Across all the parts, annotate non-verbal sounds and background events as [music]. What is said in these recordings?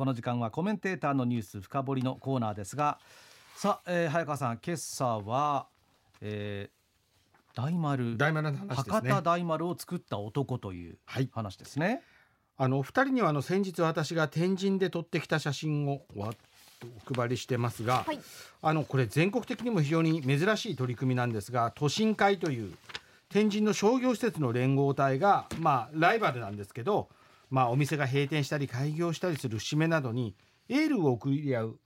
この時間はコメンテーターのニュース深掘りのコーナーですがさあ、えー、早川さん今朝は、えー、大丸大丸の話ですね。博多大丸を作った男という話ですね、はい。あの二人にはあの先日私が天神で撮ってきた写真をわっとお配りしてますが、はい、あのこれ全国的にも非常に珍しい取り組みなんですが都心会という天神の商業施設の連合体がまあライバルなんですけど、まあ、お店が閉店したり開業したりする節目などにエールを送り合う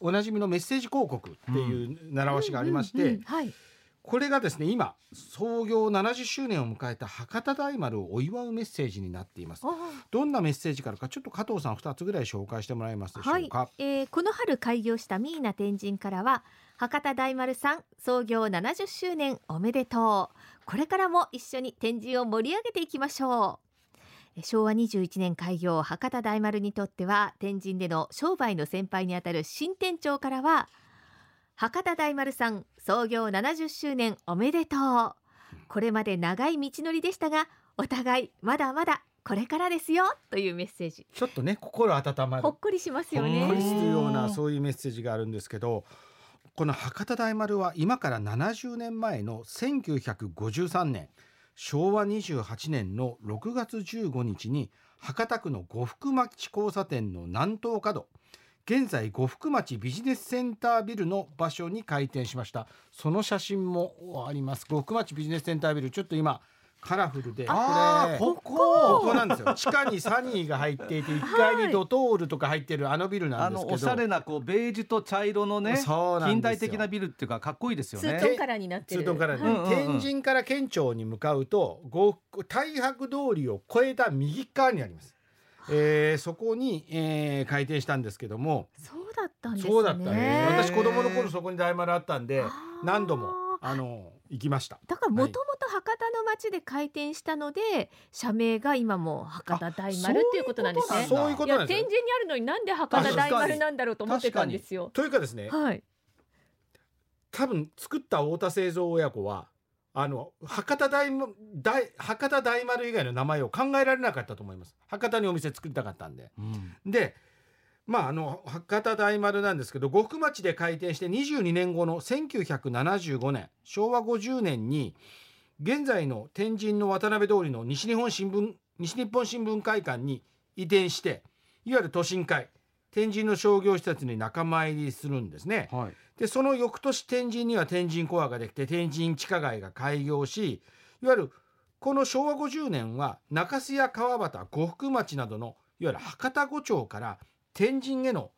おなじみのメッセージ広告っていう習わしがありまして、これがですね今創業70周年を迎えた博多大丸をお祝うメッセージになっています。どんなメッセージからかちょっと加藤さん2つぐらい紹介してもらえますでしょうか、はい、えー、この春開業したミーナ天神からは博多大丸さん創業70周年おめでとう。これからも一緒に天神を盛り上げていきましょう昭和21年開業博多大丸にとっては天神での商売の先輩にあたる新店長からは博多大丸さん創業70周年おめでとう。これまで長い道のりでしたがお互いまだまだこれからですよというメッセージ。ちょっとね心温まる。ほっこりしますよね。ほっこりするようなそういうメッセージがあるんですけどこの博多大丸は今から70年前の1953年昭和28年の6月15日に博多区の呉服町交差点の南東角現在呉服町ビジネスセンタービルの場所に開店しました。その写真もあります。呉服町ビジネスセンタービルちょっと今カラフルで。これここ。ここなんですよ。地下にサニーが入っていて1階にドトールとか入ってるあのビルなんですけど、おしゃれなこうベージュと茶色のね近代的なビルっていうかかっこいいですよね。ツートンカラーになってる。ツートンカラー、はい、天神から県庁に向かうと太白通りを越えた右側にあります。えー、そこに、えー、開店したんですけども。そうだったんですね。そうだったね。私子供の頃そこに大丸あったんで何度もあの行きました。だからもともと博多の町で開店したので、はい、社名が今も博多大丸っていうことなんですね。そういうことなんです天神にあるのになんで博多大丸なんだろうと思ってたんですよ。というかですね、はい、多分作った太田製造親子はあの博多大大博多大丸以外の名前を考えられなかったと思います。博多にお店作りたかったんで、うん、でまああの博多大丸なんですけど呉服町で開店して22年後の1975年昭和50年に現在の天神の渡辺通りの西日本新聞西日本新聞会館に移転していわゆる都心会天神の商業施設に仲間入りするんですね。はいでその翌年天神には天神コアができて天神地下街が開業しいわゆるこの昭和50年は中洲や川端呉服町などのいわゆる博多五町から天神への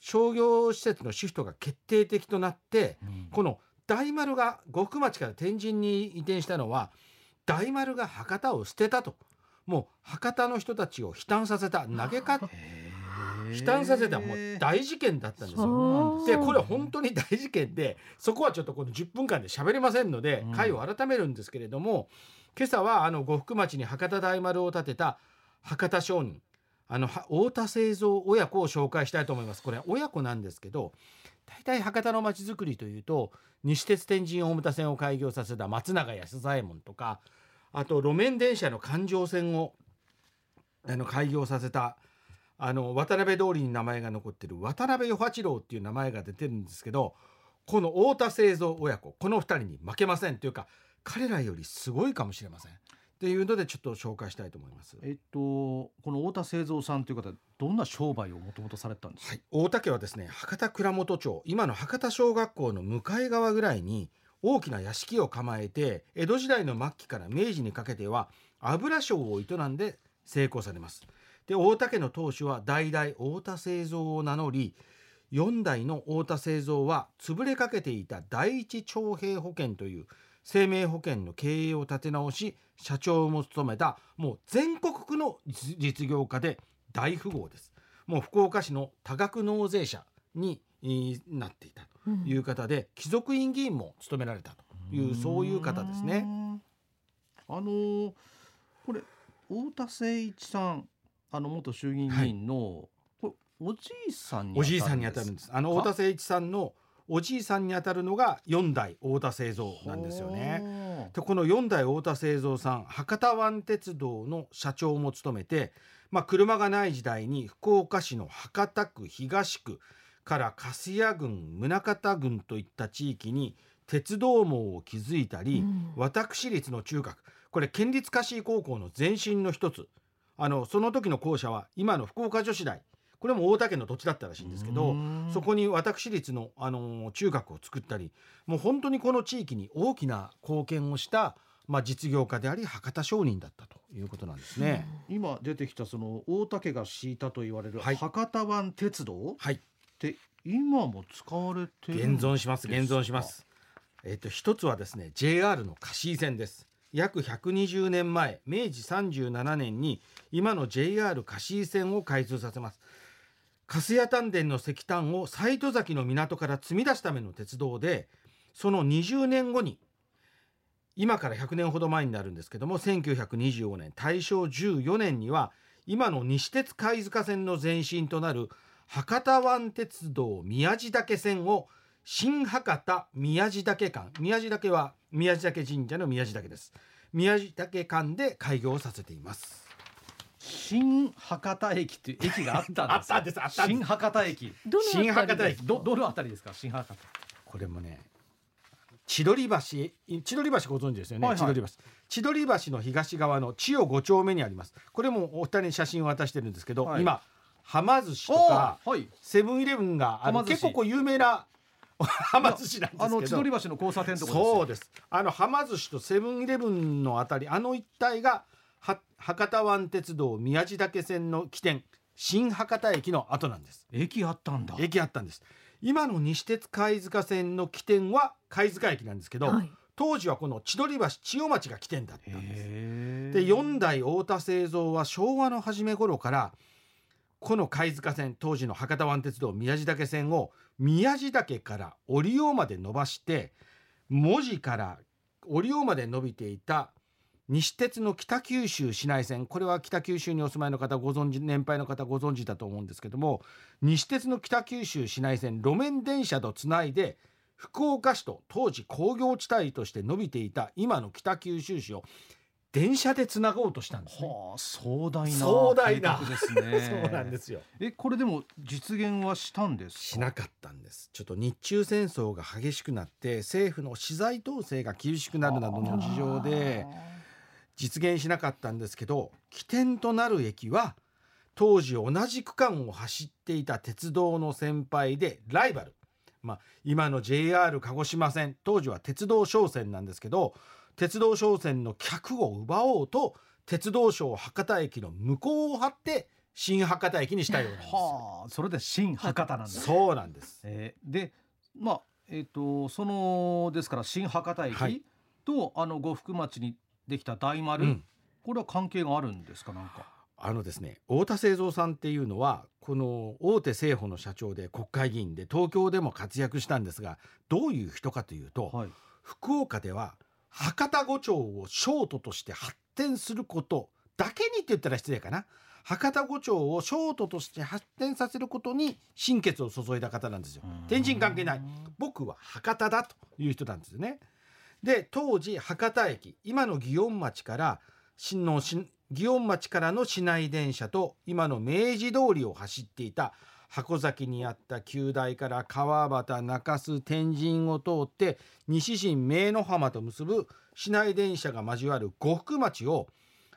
商業施設のシフトが決定的となって、うん、この大丸が呉服町から天神に移転したのは大丸が博多を捨てたと。もう博多の人たちを悲嘆させた。投げか悲嘆させた。もう大事件だったんですよ。でこれ本当に大事件でそこはちょっとこの10分間で喋れませんので回を改めるんですけれども、今朝はあの呉服町に博多大丸を建てた博多商人あの太田製造親子を紹介したいと思います。これ親子なんですけど大体博多の町づくりというと西鉄天神大牟田線を開業させた松永安左衛門とかあと路面電車の環状線をあの開業させたあの渡辺通りに名前が残ってる渡辺与八郎っていう名前が出てるんですけどこの太田製造親子この2人に負けませんというか彼らよりすごいかもしれません。っていうのでちょっと紹介したいと思います。えっとこの太田製造さんという方どんな商売をもともとされたんですか？はい、太田家はですね博多倉本町今の博多小学校の向かい側ぐらいに大きな屋敷を構えて江戸時代の末期から明治にかけては油商を営んで成功されます。で大田家の当主は代々太田製造を名乗り4代の太田製造は潰れかけていた第一徴兵保険という生命保険の経営を立て直し社長も務めたもう全国区の実業家で大富豪です。もう福岡市の多額納税者になっていたという方で、うん、貴族院議員も務められたというそういう方ですね。あのー、これ太田誠一さんあの元衆議院議員の、はい、おじいさんにおじいさんに当たるんです。あの太田誠一さんのおじいさんに当たるのが4代太田製造なんですよね。でこの4代太田製造さん博多湾鉄道の社長も務めてまあ、車がない時代に福岡市の博多区東区から粕谷郡宗像郡といった地域に鉄道網を築いたり、うん。私立の中学これ県立香椎高校の前身の一つ。あのその時の校舎は今の福岡女子大これも大分県の土地だったらしいんですけどそこに私立の、あの中学を作ったりもう本当にこの地域に大きな貢献をした、まあ、実業家であり博多商人だったということなんですね。今出てきたその大竹が敷いたと言われるはい博多湾鉄道っはいて今も使われてる現存します現存します。えっ、と一つはですね JR の香椎線です。約120年前明治37年に今の JR 香椎線を開通させます。粕谷丹田の石炭を西戸崎の港から積み出すための鉄道でその20年後に今から100年ほど前になるんですけども1925年大正14年には今の西鉄貝塚線の前身となる博多湾鉄道宮地岳線を新博多宮地岳間宮地岳は宮地岳神社の宮地岳です。宮地岳間で開業させています。新博多駅っていう駅があったんです [laughs] あったんです。あったんです。新博多駅。どの新博多駅。どどのあたりですか？新博多。これもね千鳥橋千鳥橋ご存知ですよね、はいはい。千鳥橋。千鳥橋の東側の千代5丁目にあります。これもお二人に写真を渡してるんですけど、はい。今はま寿司とかはい。セブンイレブンがあるはま寿司。結構こう有名なはま寿司なんですけど。あの千鳥橋の交差点とかですよそうです。あのはま寿司とセブンイレブンのあたりあの一帯がは博多湾鉄道宮地岳線の起点新博多駅の後なんです。駅あったんだ。駅あったんです。今の西鉄貝塚線の起点は貝塚駅なんですけど、はい。当時はこの千鳥橋千代町が起点だったんです。で4代太田製造は昭和の初め頃からこの貝塚線当時の博多湾鉄道宮地岳線を宮地岳から折尾まで伸ばして門司から折尾まで伸びていた西鉄の北九州市内線これは北九州にお住まいの方ご存知年配の方ご存知だと思うんですけども西鉄の北九州市内線路面電車とつないで福岡市と当時工業地帯として伸びていた今の北九州市を電車でつなごうとしたんですね。はあ壮大な壮大なですね [laughs] そうなんですよ。えこれでも実現はしたんですか？しなかったんです。ちょっと日中戦争が激しくなって政府の資材統制が厳しくなるなどの事情で実現しなかったんですけど起点となる駅は当時同じ区間を走っていた鉄道の先輩でライバル、まあ、今の JR 鹿児島線当時は鉄道商船なんですけど鉄道商船の客を奪おうと鉄道省博多駅の向こうを張って新博多駅にしたようなんですよ。はあそれで新博多なんだそうなんです。えーでまあえっ、とそのですから新博多駅と、はいあの呉服町にできた大丸、うん。これは関係があるんですか？なんか。あのですね太田製造さんっていうのはこの大手製法の社長で国会議員で東京でも活躍したんですがどういう人かというと、はい。福岡では博多五丁を商都として発展することだけにって言ったら失礼かな。博多五丁を商都として発展させることに心血を注いだ方なんですよ。天神関係ない。僕は博多だという人なんですよね。で当時博多駅今の祇園町から新の新祇園町からの市内電車と今の明治通りを走っていた箱崎にあった旧大から川端中洲天神を通って西新明の浜と結ぶ市内電車が交わる呉服町を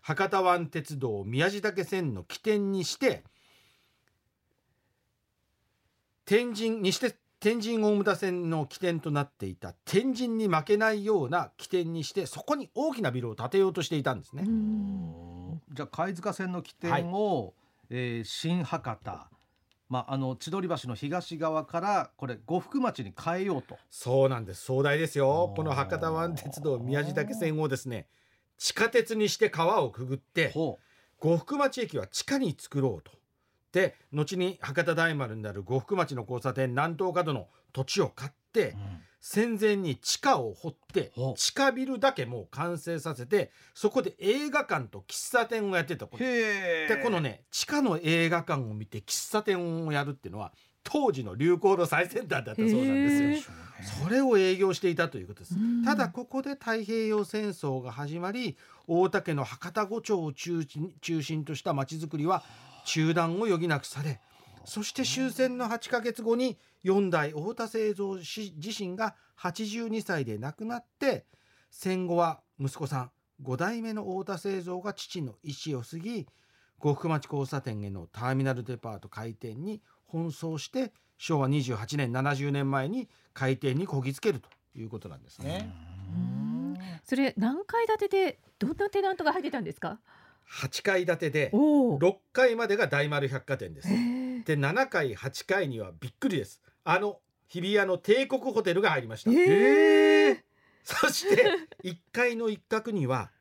博多湾鉄道宮地岳線の起点にして天神西鉄天神大牟田線の起点となっていた天神に負けないような起点にしてそこに大きなビルを建てようとしていたんですね。うん。じゃあ貝塚線の起点を、えー新博多まああの千鳥橋の東側からこれ呉服町に変えようと。そうなんです。壮大ですよ。この博多湾鉄道宮地岳線をですね地下鉄にして川をくぐってほ呉服町駅は地下に作ろうとで後に博多大丸になる呉服町の交差点南東角の土地を買って、う、戦前に地下を掘って地下ビルだけもう完成させてそこで映画館と喫茶店をやってたこでこのね地下の映画館を見て喫茶店をやるっていうのは当時の流行の最先端だったそうなんですよ。それを営業していたということです。ただここで太平洋戦争が始まり大田家の博多五町を中心中心とした町づくりは中断を余儀なくされそして終戦の8ヶ月後に四代太田製造氏自身が82歳で亡くなって戦後は息子さん5代目の太田製造が父の意思を継ぎ呉服町交差点へのターミナルデパート開店に奔走して昭和28年70年前に開店にこぎつけるということなんですね。それ何階建てでどんなテナントが入ってたんですか？8階建てでおお6階までが大丸百貨店です。で7階8階にはびっくりです。あの日比谷の帝国ホテルが入りました。ええ [laughs] そして1階の一角には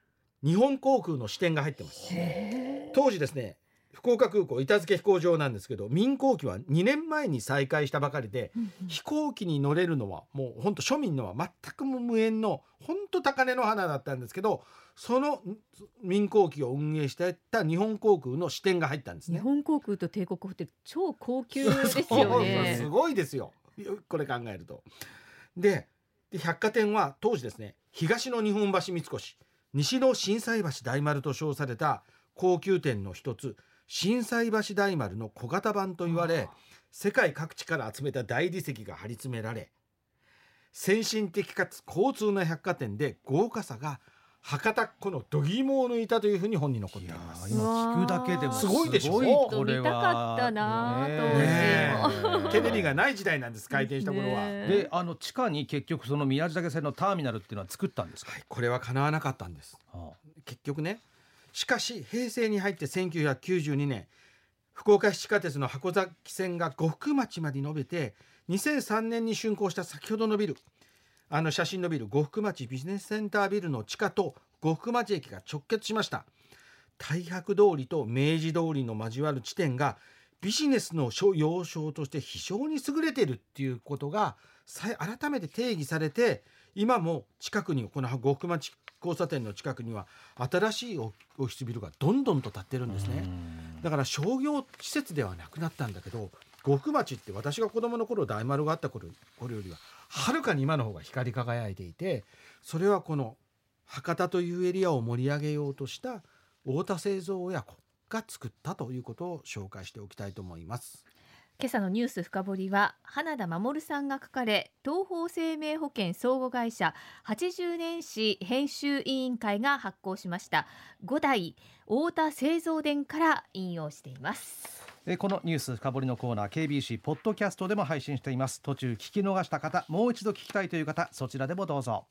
日本航空の支店が入ってます。当時ですね福岡空港板付飛行場なんですけど民航機は2年前に再開したばかりで飛行機に乗れるのはもう本当庶民のは全く無縁の本当高値の花だったんですけどその民航機を運営していた日本航空の支店が入ったんですね。日本航空と帝国ホテル超高級ですよねすごいですよこれ考えると。でで百貨店は当時ですね東の日本橋三越西の心斎橋大丸と称された高級店の一つ心斎橋大丸の小型版と言われ世界各地から集めた大理石が張り詰められ先進的かつ交通な百貨店で豪華さが博多っ子の度肝を抜いたというふうに本に残っていいやます。ー今聞くだけでもすごいでしょ？これは。見たかったなねテレビがない時代なんです開店した頃は。ねであの地下に結局その宮地岳線のターミナルっていうのは作ったんですか、はい、これは叶わなかったんです。は結局ねしかし平成に入って1992年福岡市地下鉄の箱崎線が呉服町まで延べて2003年に竣工した先ほどのビルあの写真のビル呉服町ビジネスセンタービルの地下と呉服町駅が直結しました。太白通りと明治通りの交わる地点がビジネスの要衝として非常に優れているっていうことが再改めて定義されて今も近くにこの呉服町交差点の近くには新しいオフィスビルがどんどんと建ってるんですね。だから商業施設ではなくなったんだけど呉服町って私が子供の頃大丸があった頃頃よりははるかに今の方が光り輝いていてそれはこの博多というエリアを盛り上げようとした太田製造親子が作ったということを紹介しておきたいと思います。今朝のニュース深掘りは花田守さんが書かれ東方生命保険相互会社80年史編集委員会が発行しました。5代太田製造伝から引用しています。えこのニュース深掘りのコーナー KBC ポッドキャストでも配信しています。途中聞き逃した方もう一度聞きたいという方そちらでもどうぞ